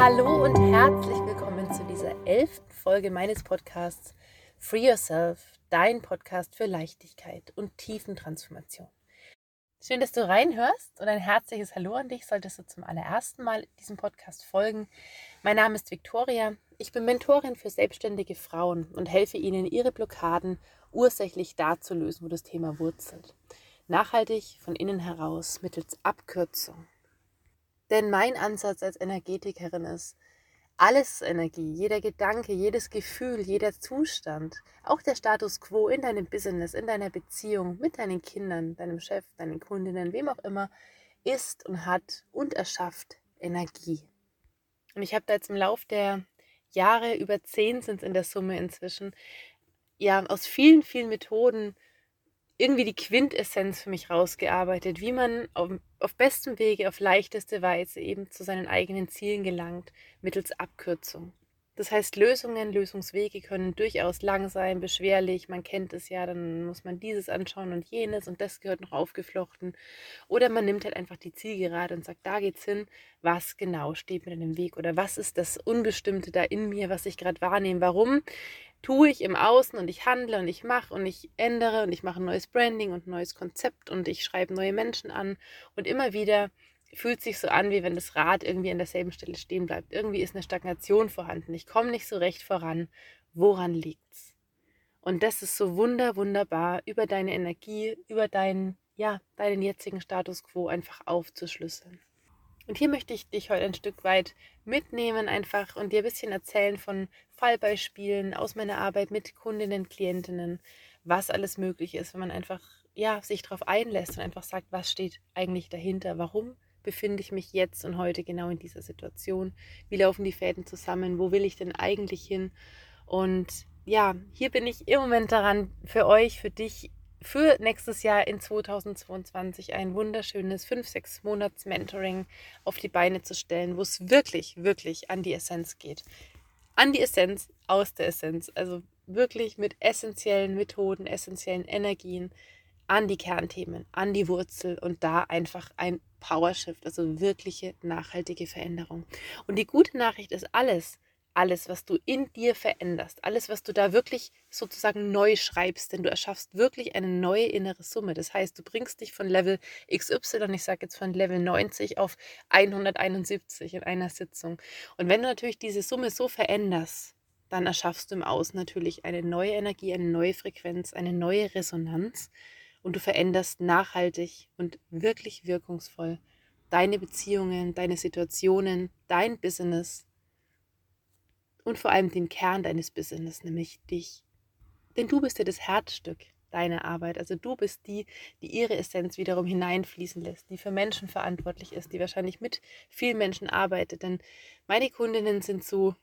Hallo und herzlich willkommen zu dieser elften Folge meines Podcasts Free Yourself, dein Podcast für Leichtigkeit und Tiefentransformation. Schön, dass du reinhörst und ein herzliches Hallo an dich, solltest du zum allerersten Mal diesem Podcast folgen. Mein Name ist Viktoria, ich bin Mentorin für selbstständige Frauen und helfe ihnen, ihre Blockaden ursächlich da zu lösen, wo das Thema wurzelt. Nachhaltig von innen heraus mittels Abkürzung. Denn mein Ansatz als Energetikerin ist, alles Energie, jeder Gedanke, jedes Gefühl, jeder Zustand, auch der Status quo in deinem Business, in deiner Beziehung mit deinen Kindern, deinem Chef, deinen Kundinnen, wem auch immer, ist und hat und erschafft Energie. Und ich habe da jetzt im Lauf der Jahre, über zehn sind es in der Summe inzwischen, ja, aus vielen, vielen Methoden irgendwie die Quintessenz für mich rausgearbeitet, wie man auf, auf bestem Wege, auf leichteste Weise eben zu seinen eigenen Zielen gelangt, mittels Abkürzung. Das heißt, Lösungen, Lösungswege können durchaus lang sein, beschwerlich. Man kennt es ja, dann muss man dieses anschauen und jenes und das gehört noch aufgeflochten. Oder man nimmt halt einfach die Zielgerade und sagt, da geht's hin. Was genau steht mir denn im Weg? Oder was ist das Unbestimmte da in mir, was ich gerade wahrnehme? Warum tue ich im Außen und ich handle und ich mache und ich ändere und ich mache ein neues Branding und ein neues Konzept und ich schreibe neue Menschen an und immer wieder fühlt sich so an, wie wenn das Rad irgendwie an derselben Stelle stehen bleibt. Irgendwie ist eine Stagnation vorhanden. Ich komme nicht so recht voran. Woran liegt's? Und das ist so wunder, wunderbar, über deine Energie, über deinen, ja, deinen jetzigen Status quo einfach aufzuschlüsseln. Und hier möchte ich dich heute ein Stück weit mitnehmen einfach und dir ein bisschen erzählen von Fallbeispielen aus meiner Arbeit mit Kundinnen, Klientinnen, was alles möglich ist, wenn man einfach ja, sich darauf einlässt und einfach sagt, was steht eigentlich dahinter, warum befinde ich mich jetzt und heute genau in dieser Situation? Wie laufen die Fäden zusammen? Wo will ich denn eigentlich hin? Und ja, hier bin ich im Moment daran, für euch, für dich, für nächstes Jahr in 2022 ein wunderschönes 5-6 Monats Mentoring auf die Beine zu stellen, wo es wirklich, wirklich an die Essenz geht. An die Essenz, aus der Essenz. Also wirklich mit essentiellen Methoden, essentiellen Energien an die Kernthemen, an die Wurzel und da einfach ein Powershift, also wirkliche nachhaltige Veränderung. Und die gute Nachricht ist alles, alles, was du in dir veränderst, alles, was du da wirklich sozusagen neu schreibst, denn du erschaffst wirklich eine neue innere Summe. Das heißt, du bringst dich von Level XY, ich sage jetzt von Level 90 auf 171 in einer Sitzung. Und wenn du natürlich diese Summe so veränderst, dann erschaffst du im Außen natürlich eine neue Energie, eine neue Frequenz, eine neue Resonanz und du veränderst nachhaltig und wirklich wirkungsvoll deine Beziehungen, deine Situationen, dein Business und vor allem den Kern deines Business, nämlich dich. Denn du bist ja das Herzstück deiner Arbeit. Also du bist die, die ihre Essenz wiederum hineinfließen lässt, die für Menschen verantwortlich ist, die wahrscheinlich mit vielen Menschen arbeitet. Denn meine Kundinnen sind zu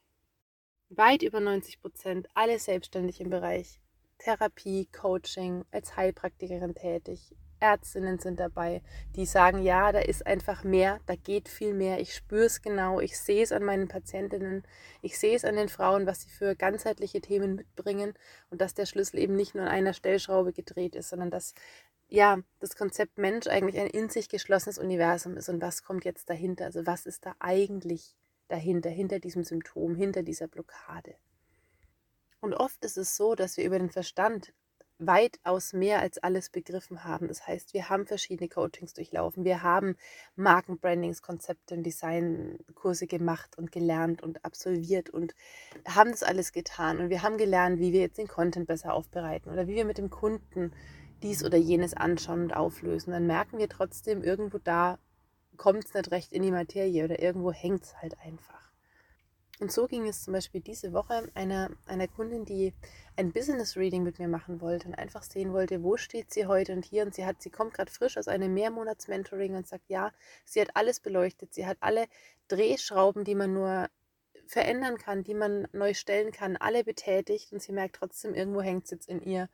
weit über 90 Prozent alle selbstständig im Bereich Therapie, Coaching, als Heilpraktikerin tätig. Ärztinnen sind dabei, die sagen, ja, da ist einfach mehr, da geht viel mehr, ich spüre es genau, ich sehe es an meinen Patientinnen, ich sehe es an den Frauen, was sie für ganzheitliche Themen mitbringen und dass der Schlüssel eben nicht nur an einer Stellschraube gedreht ist, sondern dass ja, das Konzept Mensch eigentlich ein in sich geschlossenes Universum ist. Und was kommt jetzt dahinter, also was ist da eigentlich dahinter, hinter diesem Symptom, hinter dieser Blockade. Und oft ist es so, dass wir über den Verstand weitaus mehr als alles begriffen haben. Das heißt, wir haben verschiedene Coachings durchlaufen, wir haben Markenbrandings, Konzepte und Designkurse gemacht und gelernt und absolviert und haben das alles getan. Und wir haben gelernt, wie wir jetzt den Content besser aufbereiten oder wie wir mit dem Kunden dies oder jenes anschauen und auflösen. Dann merken wir trotzdem, irgendwo da kommt es nicht recht in die Materie oder irgendwo hängt es halt einfach. Und so ging es zum Beispiel diese Woche einer, einer Kundin, die ein Business Reading mit mir machen wollte und einfach sehen wollte, wo steht sie heute und hier. Und sie hat, sie kommt gerade frisch aus einem Mehrmonats-Mentoring und sagt, ja, sie hat alles beleuchtet, sie hat alle Drehschrauben, die man nur verändern kann, die man neu stellen kann, alle betätigt. Und sie merkt trotzdem, irgendwo hängt es jetzt in ihr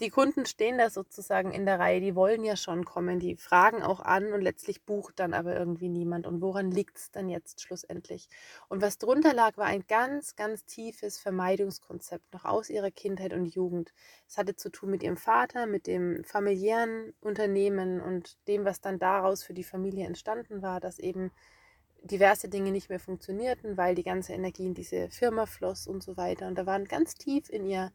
die Kunden stehen da sozusagen in der Reihe, die wollen ja schon kommen, die fragen auch an und letztlich bucht dann aber irgendwie niemand. Und woran liegt es dann jetzt schlussendlich? Und was drunter lag, war ein ganz, ganz tiefes Vermeidungskonzept noch aus ihrer Kindheit und Jugend. Es hatte zu tun mit ihrem Vater, mit dem familiären Unternehmen und dem, was dann daraus für die Familie entstanden war, dass eben diverse Dinge nicht mehr funktionierten, weil die ganze Energie in diese Firma floss und so weiter. Und da waren ganz tief in ihr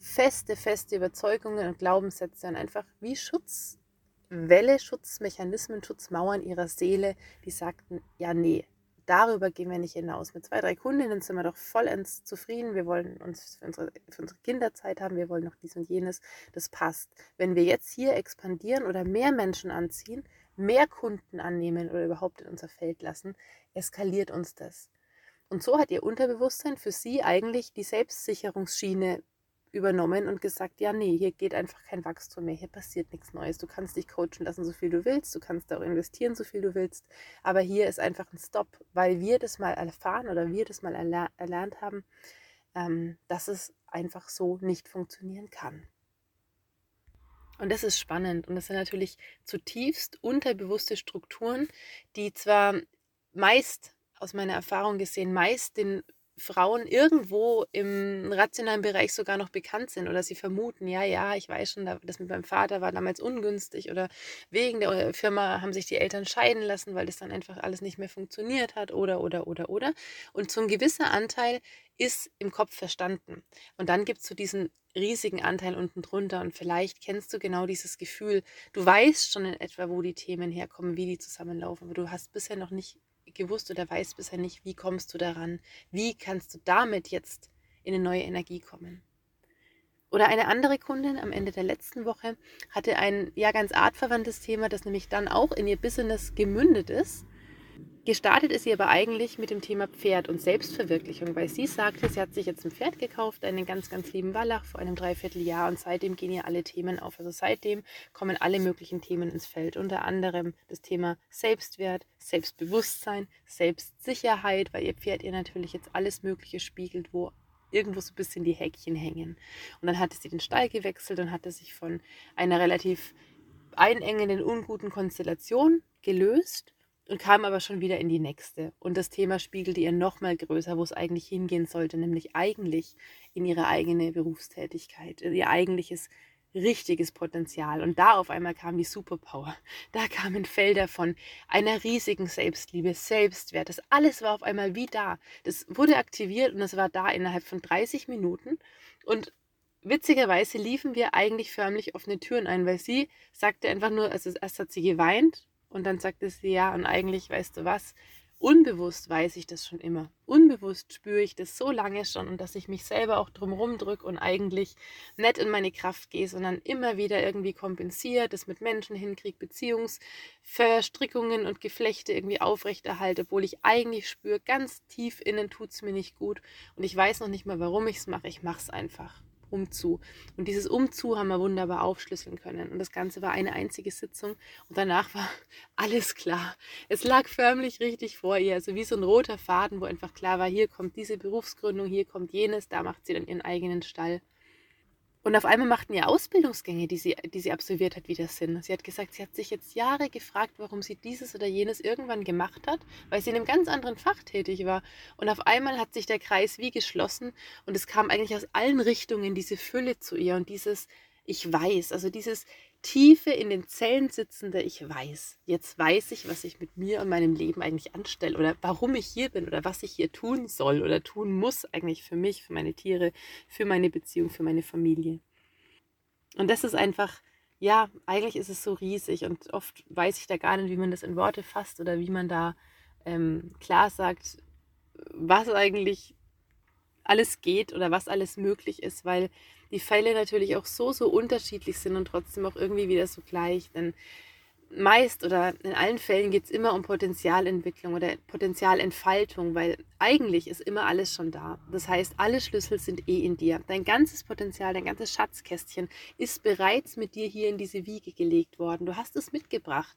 feste, feste Überzeugungen und Glaubenssätze und einfach wie Schutzwelle, Schutzmechanismen, Schutzmauern ihrer Seele, die sagten, ja, nee, darüber gehen wir nicht hinaus. Mit zwei, drei Kundinnen sind wir doch vollends zufrieden. Wir wollen uns für unsere, für unsere Kinderzeit haben, wir wollen noch dies und jenes. Das passt. Wenn wir jetzt hier expandieren oder mehr Menschen anziehen, mehr Kunden annehmen oder überhaupt in unser Feld lassen, eskaliert uns das. Und so hat ihr Unterbewusstsein für sie eigentlich die Selbstsicherungsschiene übernommen und gesagt, ja, nee, hier geht einfach kein Wachstum mehr, hier passiert nichts Neues. Du kannst dich coachen lassen, so viel du willst, du kannst auch investieren, so viel du willst, aber hier ist einfach ein Stop, weil wir das mal erfahren oder wir das mal erler erlernt haben, ähm, dass es einfach so nicht funktionieren kann. Und das ist spannend und das sind natürlich zutiefst unterbewusste Strukturen, die zwar meist aus meiner Erfahrung gesehen meist den Frauen irgendwo im rationalen Bereich sogar noch bekannt sind oder sie vermuten, ja, ja, ich weiß schon, das mit meinem Vater war damals ungünstig oder wegen der Firma haben sich die Eltern scheiden lassen, weil das dann einfach alles nicht mehr funktioniert hat oder, oder, oder, oder. Und so ein gewisser Anteil ist im Kopf verstanden. Und dann gibt es so diesen riesigen Anteil unten drunter und vielleicht kennst du genau dieses Gefühl. Du weißt schon in etwa, wo die Themen herkommen, wie die zusammenlaufen, aber du hast bisher noch nicht gewusst oder weißt bisher nicht, wie kommst du daran, wie kannst du damit jetzt in eine neue Energie kommen. Oder eine andere Kundin am Ende der letzten Woche hatte ein ja ganz artverwandtes Thema, das nämlich dann auch in ihr Business gemündet ist. Gestartet ist sie aber eigentlich mit dem Thema Pferd und Selbstverwirklichung, weil sie sagte, sie hat sich jetzt ein Pferd gekauft, einen ganz, ganz lieben Wallach vor einem Dreivierteljahr und seitdem gehen ihr alle Themen auf. Also seitdem kommen alle möglichen Themen ins Feld, unter anderem das Thema Selbstwert, Selbstbewusstsein, Selbstsicherheit, weil ihr Pferd ihr natürlich jetzt alles Mögliche spiegelt, wo irgendwo so ein bisschen die Häkchen hängen. Und dann hatte sie den Stall gewechselt und hatte sich von einer relativ einengenden, unguten Konstellation gelöst und kam aber schon wieder in die nächste. Und das Thema spiegelte ihr nochmal größer, wo es eigentlich hingehen sollte, nämlich eigentlich in ihre eigene Berufstätigkeit, ihr eigentliches richtiges Potenzial. Und da auf einmal kam die Superpower. Da kamen Felder von einer riesigen Selbstliebe, Selbstwert. Das alles war auf einmal wie da. Das wurde aktiviert und es war da innerhalb von 30 Minuten. Und witzigerweise liefen wir eigentlich förmlich offene Türen ein, weil sie sagte einfach nur, also erst hat sie geweint und dann sagte sie, ja, und eigentlich, weißt du was, unbewusst weiß ich das schon immer. Unbewusst spüre ich das so lange schon und dass ich mich selber auch drumherum drücke und eigentlich nicht in meine Kraft gehe, sondern immer wieder irgendwie kompensiert, das mit Menschen hinkriege, Beziehungsverstrickungen und Geflechte irgendwie aufrechterhalte, obwohl ich eigentlich spüre, ganz tief innen tut es mir nicht gut und ich weiß noch nicht mal, warum ich es mache. Ich mache es einfach umzu. Und dieses Umzu haben wir wunderbar aufschlüsseln können. Und das Ganze war eine einzige Sitzung und danach war alles klar. Es lag förmlich richtig vor ihr, also wie so ein roter Faden, wo einfach klar war, hier kommt diese Berufsgründung, hier kommt jenes, da macht sie dann ihren eigenen Stall. Und auf einmal machten ihr Ausbildungsgänge, die sie, die sie absolviert hat, wieder Sinn. Sie hat gesagt, sie hat sich jetzt Jahre gefragt, warum sie dieses oder jenes irgendwann gemacht hat, weil sie in einem ganz anderen Fach tätig war. Und auf einmal hat sich der Kreis wie geschlossen und es kam eigentlich aus allen Richtungen diese Fülle zu ihr und dieses Ich weiß, also dieses Tiefe in den Zellen sitzende Ich weiß. Jetzt weiß ich, was ich mit mir und meinem Leben eigentlich anstelle oder warum ich hier bin oder was ich hier tun soll oder tun muss eigentlich für mich, für meine Tiere, für meine Beziehung, für meine Familie. Und das ist einfach, ja, eigentlich ist es so riesig und oft weiß ich da gar nicht, wie man das in Worte fasst oder wie man da ähm, klar sagt, was eigentlich alles geht oder was alles möglich ist, weil die Fälle natürlich auch so, so unterschiedlich sind und trotzdem auch irgendwie wieder so gleich. Denn meist oder in allen Fällen geht es immer um Potenzialentwicklung oder Potenzialentfaltung, weil eigentlich ist immer alles schon da. Das heißt, alle Schlüssel sind eh in dir. Dein ganzes Potenzial, dein ganzes Schatzkästchen ist bereits mit dir hier in diese Wiege gelegt worden. Du hast es mitgebracht.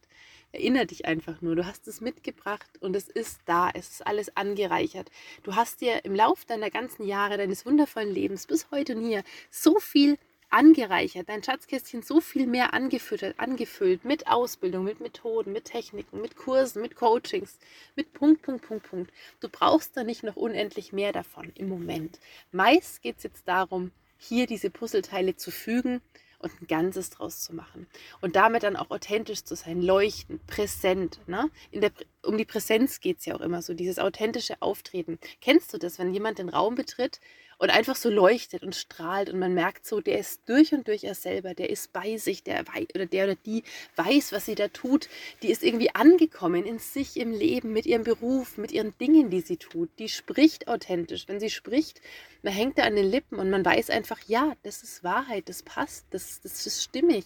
Erinner dich einfach nur, du hast es mitgebracht und es ist da, es ist alles angereichert. Du hast dir im Lauf deiner ganzen Jahre, deines wundervollen Lebens bis heute und hier so viel angereichert, dein Schatzkästchen so viel mehr angefüttert, angefüllt mit Ausbildung, mit Methoden, mit Techniken, mit Kursen, mit Coachings, mit Punkt, Punkt, Punkt, Punkt. Du brauchst da nicht noch unendlich mehr davon im Moment. Meist geht es jetzt darum, hier diese Puzzleteile zu fügen und ein Ganzes draus zu machen. Und damit dann auch authentisch zu sein, leuchtend, präsent. Ne? Der um die Präsenz geht es ja auch immer so, dieses authentische Auftreten. Kennst du das, wenn jemand den Raum betritt und einfach so leuchtet und strahlt und man merkt so, der ist durch und durch er selber, der ist bei sich, der oder der oder die weiß, was sie da tut, die ist irgendwie angekommen in sich, im Leben, mit ihrem Beruf, mit ihren Dingen, die sie tut. Die spricht authentisch. Wenn sie spricht, man hängt da an den Lippen und man weiß einfach, ja, das ist Wahrheit, das passt, das, das ist stimmig.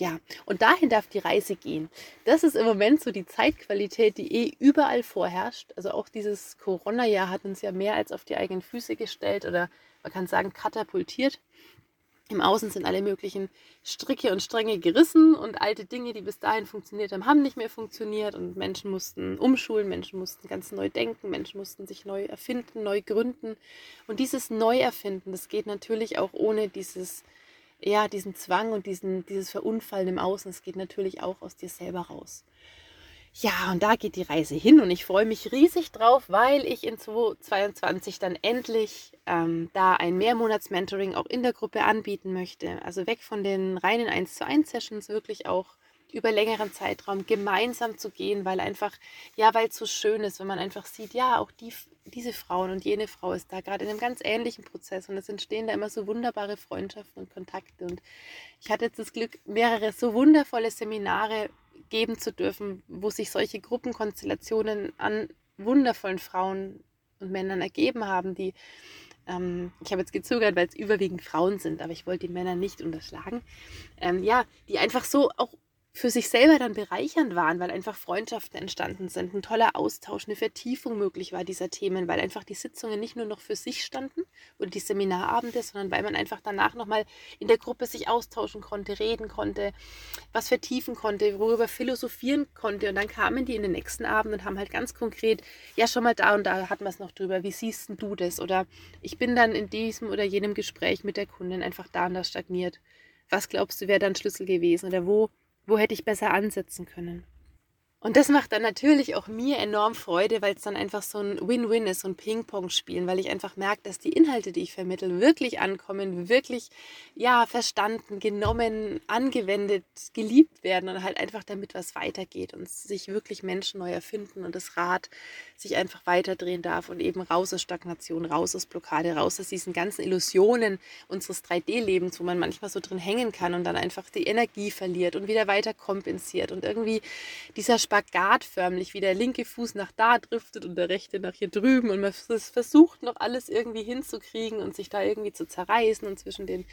Ja, und dahin darf die Reise gehen. Das ist im Moment so die Zeitqualität, die eh überall vorherrscht. Also auch dieses Corona-Jahr hat uns ja mehr als auf die eigenen Füße gestellt oder man kann sagen katapultiert. Im Außen sind alle möglichen Stricke und Stränge gerissen und alte Dinge, die bis dahin funktioniert haben, haben nicht mehr funktioniert und Menschen mussten umschulen, Menschen mussten ganz neu denken, Menschen mussten sich neu erfinden, neu gründen. Und dieses Neuerfinden, das geht natürlich auch ohne dieses ja, diesen Zwang und diesen, dieses Verunfallen im Außen, es geht natürlich auch aus dir selber raus. Ja, und da geht die Reise hin und ich freue mich riesig drauf, weil ich in 2022 dann endlich ähm, da ein Mehrmonats-Mentoring auch in der Gruppe anbieten möchte. Also weg von den reinen 1 zu 1 Sessions, wirklich auch über längeren Zeitraum gemeinsam zu gehen, weil einfach, ja, weil es so schön ist, wenn man einfach sieht, ja, auch die, diese Frauen und jene Frau ist da gerade in einem ganz ähnlichen Prozess und es entstehen da immer so wunderbare Freundschaften und Kontakte. Und ich hatte jetzt das Glück, mehrere so wundervolle Seminare geben zu dürfen, wo sich solche Gruppenkonstellationen an wundervollen Frauen und Männern ergeben haben, die ähm, ich habe jetzt gezögert, weil es überwiegend Frauen sind, aber ich wollte die Männer nicht unterschlagen. Ähm, ja, die einfach so auch für sich selber dann bereichernd waren, weil einfach Freundschaften entstanden sind, ein toller Austausch, eine Vertiefung möglich war dieser Themen, weil einfach die Sitzungen nicht nur noch für sich standen oder die Seminarabende, sondern weil man einfach danach nochmal in der Gruppe sich austauschen konnte, reden konnte, was vertiefen konnte, worüber philosophieren konnte. Und dann kamen die in den nächsten Abend und haben halt ganz konkret, ja, schon mal da und da hatten wir es noch drüber, wie siehst du das? Oder ich bin dann in diesem oder jenem Gespräch mit der Kundin einfach da und da stagniert. Was glaubst du, wäre dann Schlüssel gewesen? Oder wo wo hätte ich besser ansetzen können? Und das macht dann natürlich auch mir enorm Freude, weil es dann einfach so ein Win-Win ist, so ein Ping-Pong-Spielen, weil ich einfach merke, dass die Inhalte, die ich vermittle, wirklich ankommen, wirklich ja verstanden, genommen, angewendet, geliebt werden und halt einfach damit was weitergeht und sich wirklich Menschen neu erfinden und das Rad sich einfach weiterdrehen darf und eben raus aus Stagnation, raus aus Blockade, raus aus diesen ganzen Illusionen unseres 3D-Lebens, wo man manchmal so drin hängen kann und dann einfach die Energie verliert und wieder weiter kompensiert und irgendwie dieser Spagat förmlich, wie der linke Fuß nach da driftet und der rechte nach hier drüben und man versucht noch alles irgendwie hinzukriegen und sich da irgendwie zu zerreißen und zwischen den,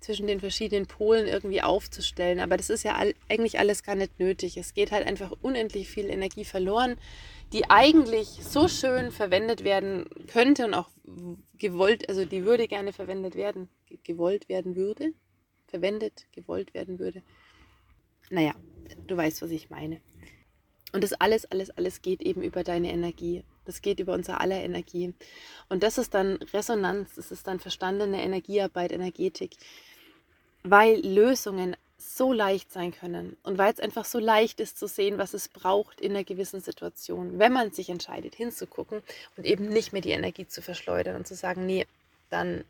zwischen den verschiedenen Polen irgendwie aufzustellen. Aber das ist ja all, eigentlich alles gar nicht nötig. Es geht halt einfach unendlich viel Energie verloren, die eigentlich so schön verwendet werden könnte und auch gewollt, also die würde gerne verwendet werden, gewollt werden würde, verwendet, gewollt werden würde. Naja, du weißt, was ich meine. Und das alles, alles, alles geht eben über deine Energie. Das geht über unser aller Energie. Und das ist dann Resonanz, das ist dann verstandene Energiearbeit, Energetik, weil Lösungen so leicht sein können und weil es einfach so leicht ist zu sehen, was es braucht in einer gewissen Situation, wenn man sich entscheidet hinzugucken und eben nicht mehr die Energie zu verschleudern und zu sagen, nee, dann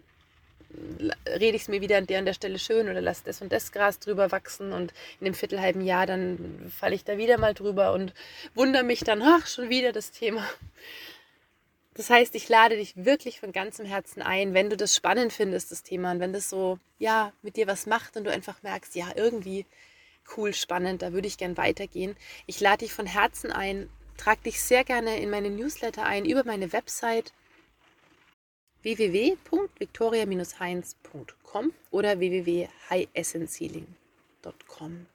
rede ich es mir wieder an der an der Stelle schön oder lasse das und das Gras drüber wachsen und in dem viertelhalben Jahr dann falle ich da wieder mal drüber und wundere mich dann, ach, schon wieder das Thema. Das heißt, ich lade dich wirklich von ganzem Herzen ein, wenn du das spannend findest, das Thema, und wenn das so, ja, mit dir was macht und du einfach merkst, ja, irgendwie cool, spannend, da würde ich gern weitergehen. Ich lade dich von Herzen ein, trag dich sehr gerne in meine Newsletter ein über meine Website www.victoria-heinz.com oder www.highessencehealing.com.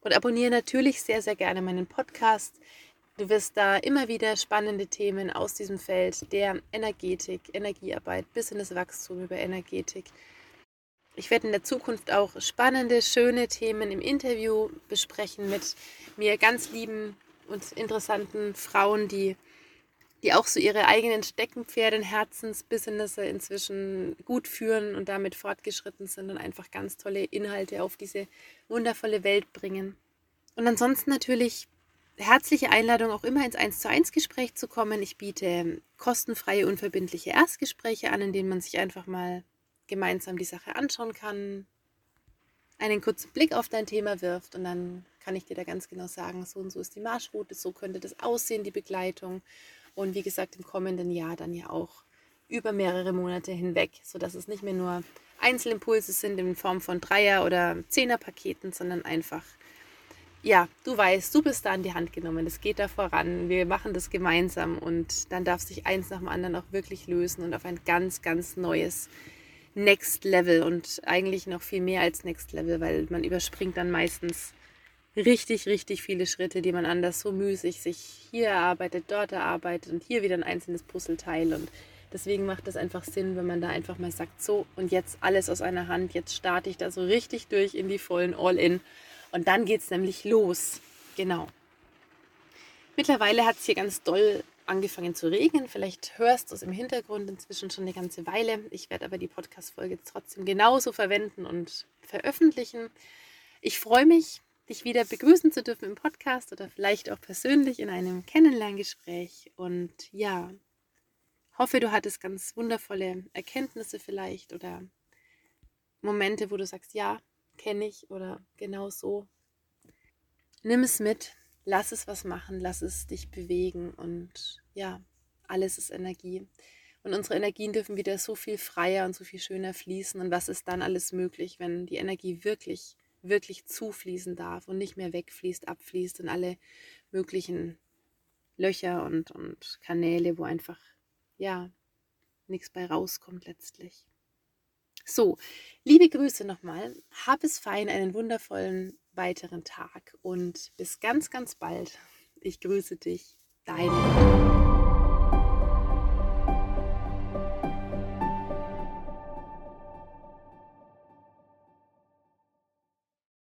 Und abonniere natürlich sehr, sehr gerne meinen Podcast. Du wirst da immer wieder spannende Themen aus diesem Feld der Energetik, Energiearbeit, Business Wachstum über Energetik. Ich werde in der Zukunft auch spannende, schöne Themen im Interview besprechen mit mir ganz lieben und interessanten Frauen, die die auch so ihre eigenen Steckenpferde, Herzensbusinesse inzwischen gut führen und damit fortgeschritten sind und einfach ganz tolle Inhalte auf diese wundervolle Welt bringen. Und ansonsten natürlich herzliche Einladung, auch immer ins 1 zu 1 Gespräch zu kommen. Ich biete kostenfreie, unverbindliche Erstgespräche an, in denen man sich einfach mal gemeinsam die Sache anschauen kann, einen kurzen Blick auf dein Thema wirft und dann kann ich dir da ganz genau sagen, so und so ist die Marschroute, so könnte das aussehen, die Begleitung. Und wie gesagt, im kommenden Jahr dann ja auch über mehrere Monate hinweg, sodass es nicht mehr nur Einzelimpulse sind in Form von Dreier- oder Zehner-Paketen, sondern einfach, ja, du weißt, du bist da an die Hand genommen, es geht da voran, wir machen das gemeinsam und dann darf sich eins nach dem anderen auch wirklich lösen und auf ein ganz, ganz neues Next Level und eigentlich noch viel mehr als Next Level, weil man überspringt dann meistens richtig, richtig viele Schritte, die man anders so müßig sich hier erarbeitet, dort erarbeitet und hier wieder ein einzelnes Puzzleteil und Deswegen macht es einfach Sinn, wenn man da einfach mal sagt, so und jetzt alles aus einer Hand, jetzt starte ich da so richtig durch in die vollen All-In und dann geht es nämlich los. Genau. Mittlerweile hat es hier ganz doll angefangen zu regnen. Vielleicht hörst du es im Hintergrund inzwischen schon eine ganze Weile. Ich werde aber die Podcast-Folge trotzdem genauso verwenden und veröffentlichen. Ich freue mich, dich wieder begrüßen zu dürfen im Podcast oder vielleicht auch persönlich in einem Kennenlerngespräch. Und ja, hoffe, du hattest ganz wundervolle Erkenntnisse vielleicht oder Momente, wo du sagst, ja, kenne ich oder genau so. Nimm es mit, lass es was machen, lass es dich bewegen und ja, alles ist Energie. Und unsere Energien dürfen wieder so viel freier und so viel schöner fließen. Und was ist dann alles möglich, wenn die Energie wirklich, wirklich zufließen darf und nicht mehr wegfließt, abfließt in alle möglichen Löcher und, und Kanäle, wo einfach ja, nichts bei rauskommt letztlich. So, liebe Grüße nochmal. Hab es fein, einen wundervollen weiteren Tag und bis ganz, ganz bald. Ich grüße dich, deine.